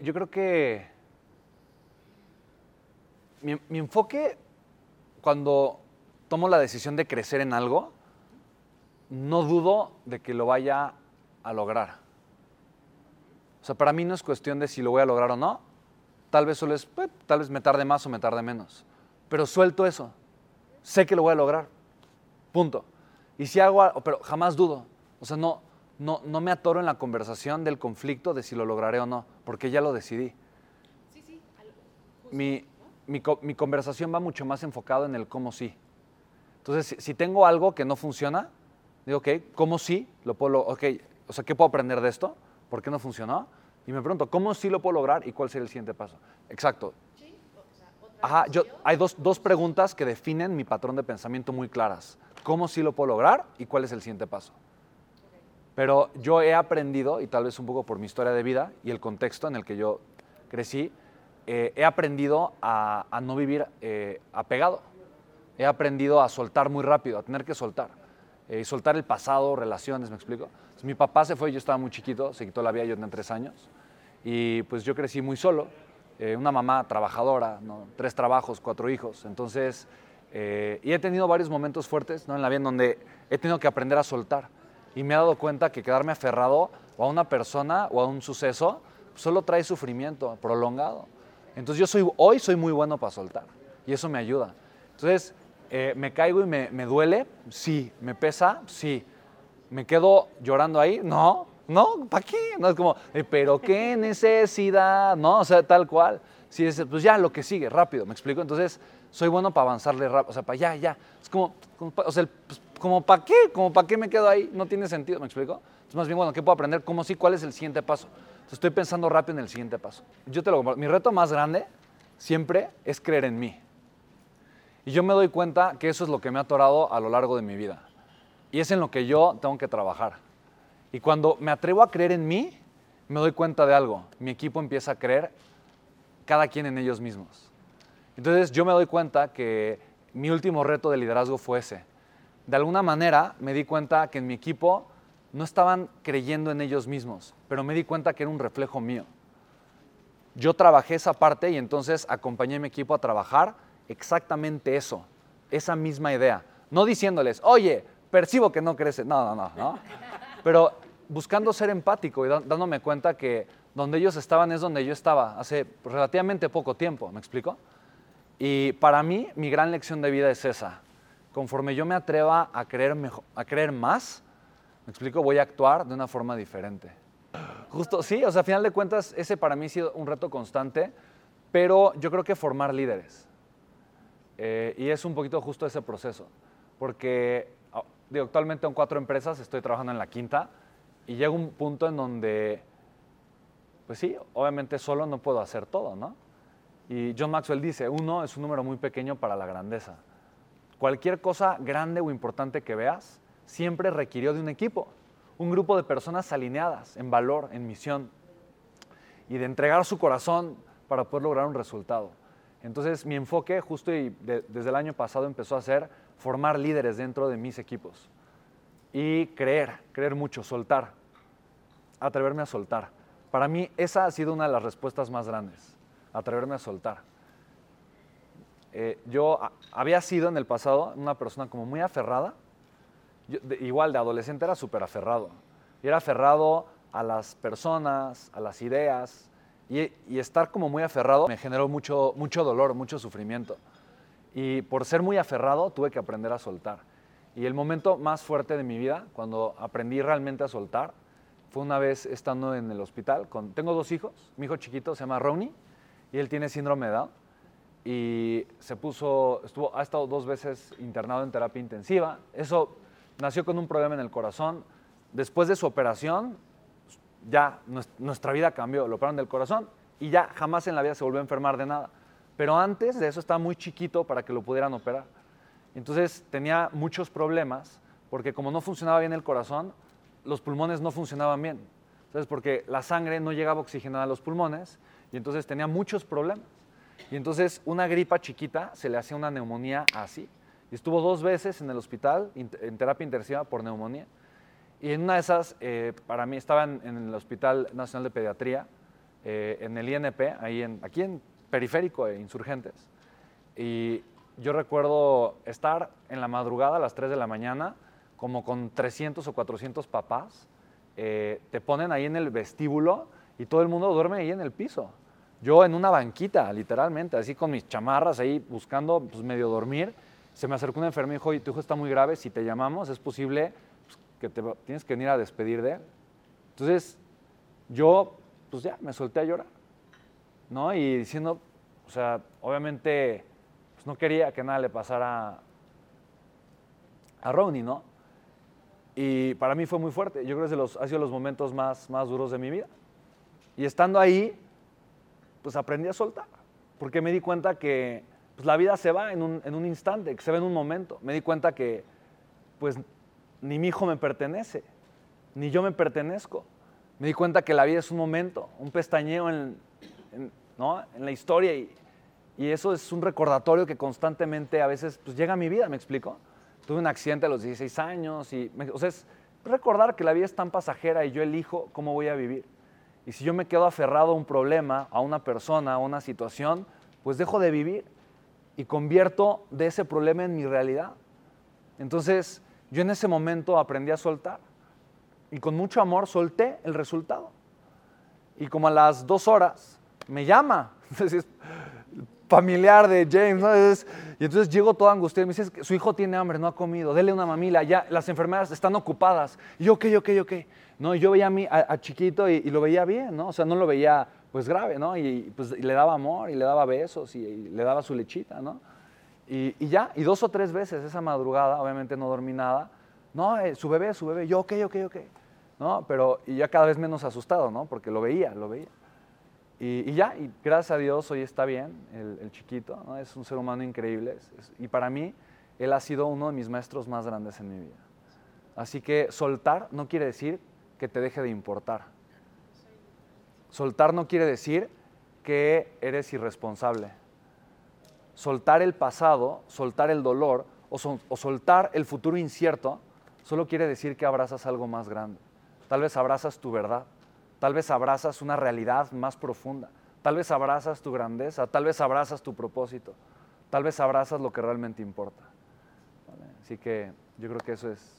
Yo creo que mi, enfoque cuando tomo la decisión de crecer en algo, no dudo de que lo vaya a lograr. O sea, para mí no es cuestión de si lo voy a lograr o no. Tal vez solo es, pues, tal vez me tarde más o me tarde menos. Pero suelto eso. Sé que lo voy a lograr. Punto. Y si hago, pero jamás dudo. O sea, no, no, no me atoro en la conversación del conflicto de si lo lograré o no, porque ya lo decidí. Sí, sí, al- justo, Mi, ¿no? mi, mi conversación va mucho más enfocado en el cómo sí. Entonces, si, si tengo algo que no funciona, digo, ok, ¿cómo sí? Lo puedo, lo- ok, o sea, ¿qué puedo aprender de esto? ¿Por qué no funcionó? Y me pregunto, ¿cómo sí lo puedo lograr y cuál sería el siguiente paso? Exacto. Sí, o sea, otra Ajá, yo, hay dos, dos preguntas que definen mi patrón de pensamiento muy claras. ¿Cómo sí lo puedo lograr y cuál es el siguiente paso? Pero yo he aprendido, y tal vez un poco por mi historia de vida y el contexto en el que yo crecí, eh, he aprendido a, no vivir eh, apegado. He aprendido a soltar muy rápido, a tener que soltar. Eh, y soltar el pasado, relaciones, ¿me explico? Mi papá se fue, yo estaba muy chiquito, se quitó la vida, yo tenía tres años. Y pues yo crecí muy solo, eh, una mamá trabajadora, tres trabajos, cuatro hijos. Entonces, eh, y he tenido varios momentos fuertes ¿no? en la vida en donde he tenido que aprender a soltar. Y me he dado cuenta que quedarme aferrado o a una persona o a un suceso solo trae sufrimiento prolongado. Entonces yo soy, hoy soy muy bueno para soltar y eso me ayuda. Entonces, eh, ¿me caigo y me, me duele? Sí. ¿Me pesa? Sí. ¿Me quedo llorando ahí? No, no, ¿para qué? No es como, eh, pero qué necesidad, ¿no? O sea, tal cual. Si es, pues ya, lo que sigue, rápido, ¿me explico? Entonces, soy bueno para avanzarle rápido, o sea, para ya, ya. Es como, como o sea, el- pues, como para qué, como para qué me quedo ahí, no tiene sentido, ¿me explico? Es más bien, bueno, ¿qué puedo aprender? ¿Cómo sí? ¿Cuál es el siguiente paso? Entonces, estoy pensando rápido en el siguiente paso. Yo te lo comparto. Mi reto más grande siempre es creer en mí. Y yo me doy cuenta que eso es lo que me ha atorado a lo largo de mi vida. Y es en lo que yo tengo que trabajar. Y cuando me atrevo a creer en mí, me doy cuenta de algo. Mi equipo empieza a creer cada quien en ellos mismos. Entonces yo me doy cuenta que mi último reto de liderazgo fue ese. De alguna manera me di cuenta que en mi equipo no estaban creyendo en ellos mismos, pero me di cuenta que era un reflejo mío. Yo trabajé esa parte y entonces acompañé a mi equipo a trabajar exactamente eso, esa misma idea. No diciéndoles, oye, percibo que no creces. No, no, no, no. Pero buscando ser empático y dándome cuenta que donde ellos estaban es donde yo estaba hace relativamente poco tiempo, ¿me explico? Y para mí, mi gran lección de vida es esa. Conforme yo me atreva a creer, mejo- a creer más, ¿me explico? Voy a actuar de una forma diferente. Justo, sí, o sea, a final de cuentas, ese para mí ha sido un reto constante, pero yo creo que formar líderes. Eh, y es un poquito justo ese proceso, porque ah, digo, actualmente en cuatro empresas, estoy trabajando en la quinta, y llega un punto en donde, pues sí, obviamente solo no puedo hacer todo, ¿no? Y John Maxwell dice, uno es un número muy pequeño para la grandeza. Cualquier cosa grande o importante que veas siempre requirió de un equipo, un grupo de personas alineadas en valor, en misión y de entregar su corazón para poder lograr un resultado. Entonces mi enfoque justo y de- desde el año pasado empezó a ser formar líderes dentro de mis equipos y creer, creer mucho, soltar, atreverme a soltar. Para mí esa ha sido una de las respuestas más grandes, atreverme a soltar. Eh, yo había sido en el pasado una persona como muy aferrada, igual de adolescente era súper aferrado. Y era aferrado a las personas, a las ideas. Y, y estar como muy aferrado me generó mucho, mucho dolor, mucho sufrimiento. Y por ser muy aferrado tuve que aprender a soltar. Y el momento más fuerte de mi vida, cuando aprendí realmente a soltar, fue una vez estando en el hospital. Con, tengo dos hijos. Mi hijo chiquito se llama Ronnie y él tiene síndrome de Down. Y se puso, estuvo, ha estado dos veces internado en terapia intensiva. Eso nació con un problema en el corazón. Después de su operación, ya nues- nuestra vida cambió. Lo operaron del corazón y ya jamás en la vida se volvió a enfermar de nada. Pero antes de eso estaba muy chiquito para que lo pudieran operar. Entonces tenía muchos problemas porque como no funcionaba bien el corazón, los pulmones no funcionaban bien. Entonces porque la sangre no llegaba oxigenada a los pulmones y entonces tenía muchos problemas. Y entonces una gripa chiquita se le hacía una neumonía así. Y estuvo dos veces en el hospital en terapia intensiva por neumonía. Y en una de esas, eh, para mí, estaba en, el Hospital Nacional de Pediatría eh, en el INP, ahí en, aquí en Periférico e Insurgentes. Y yo recuerdo estar en la madrugada a las 3 de la mañana, como con 300 o 400 papás. eh, te ponen ahí en el vestíbulo y todo el mundo duerme ahí en el piso. Yo en una banquita, literalmente, así con mis chamarras ahí buscando pues, medio dormir. Se me acercó una enfermera y dijo, oye, tu hijo está muy grave, si te llamamos es posible pues, que te tienes que venir a despedir de él. Entonces, yo, pues ya, me solté a llorar, ¿no? Y diciendo, o sea, obviamente, pues no quería que nada le pasara a Ronnie, ¿no? Y para mí fue muy fuerte. Yo creo que los, ha sido los momentos más, más duros de mi vida. Y estando ahí, pues aprendí a soltar, porque me di cuenta que pues, la vida se va en un, en un instante, que se va en un momento. Me di cuenta que, pues, ni mi hijo me pertenece, ni yo me pertenezco. Me di cuenta que la vida es un momento, un pestañeo en, ¿no? en la historia y, y eso es un recordatorio que constantemente a veces pues, llega a mi vida, ¿me explico? Tuve un accidente a los 16 años y, me- o sea, es recordar que la vida es tan pasajera y yo elijo cómo voy a vivir. Y si yo me quedo aferrado a un problema, a una persona, a una situación, pues dejo de vivir y convierto de ese problema en mi realidad. Entonces, yo en ese momento aprendí a soltar y con mucho amor solté el resultado. Y como a las dos horas me llama, entonces, familiar de James, ¿no? Y entonces llego todo angustiado y me dice, "Es que su hijo tiene hambre, no ha comido, dele una mamila, ya las enfermeras están ocupadas. Y yo, ok, ok, ok. No, yo veía a mí, a, chiquito y, y lo veía bien, ¿no? O sea, no lo veía pues grave, ¿no? Y, pues le daba amor y le daba besos y, le daba su lechita, ¿no? Y ya, y dos o tres veces esa madrugada, obviamente no dormí nada. No, eh, su bebé, su bebé, yo, ok, ok, ok. ¿No? Pero, y ya cada vez menos asustado, ¿no? Porque lo veía, lo veía. Y, ya, y gracias a Dios hoy está bien, el, chiquito, ¿no? es un ser humano increíble. y para mí, él ha sido uno de mis maestros más grandes en mi vida. Así que soltar no quiere decir que te deje de importar. Soltar no quiere decir que eres irresponsable. Soltar el pasado, soltar el dolor o soltar el futuro incierto, solo quiere decir que abrazas algo más grande. Tal vez abrazas tu verdad, tal vez abrazas una realidad más profunda, tal vez abrazas tu grandeza, tal vez abrazas tu propósito, tal vez abrazas lo que realmente importa. ¿vale? Así que yo creo que eso es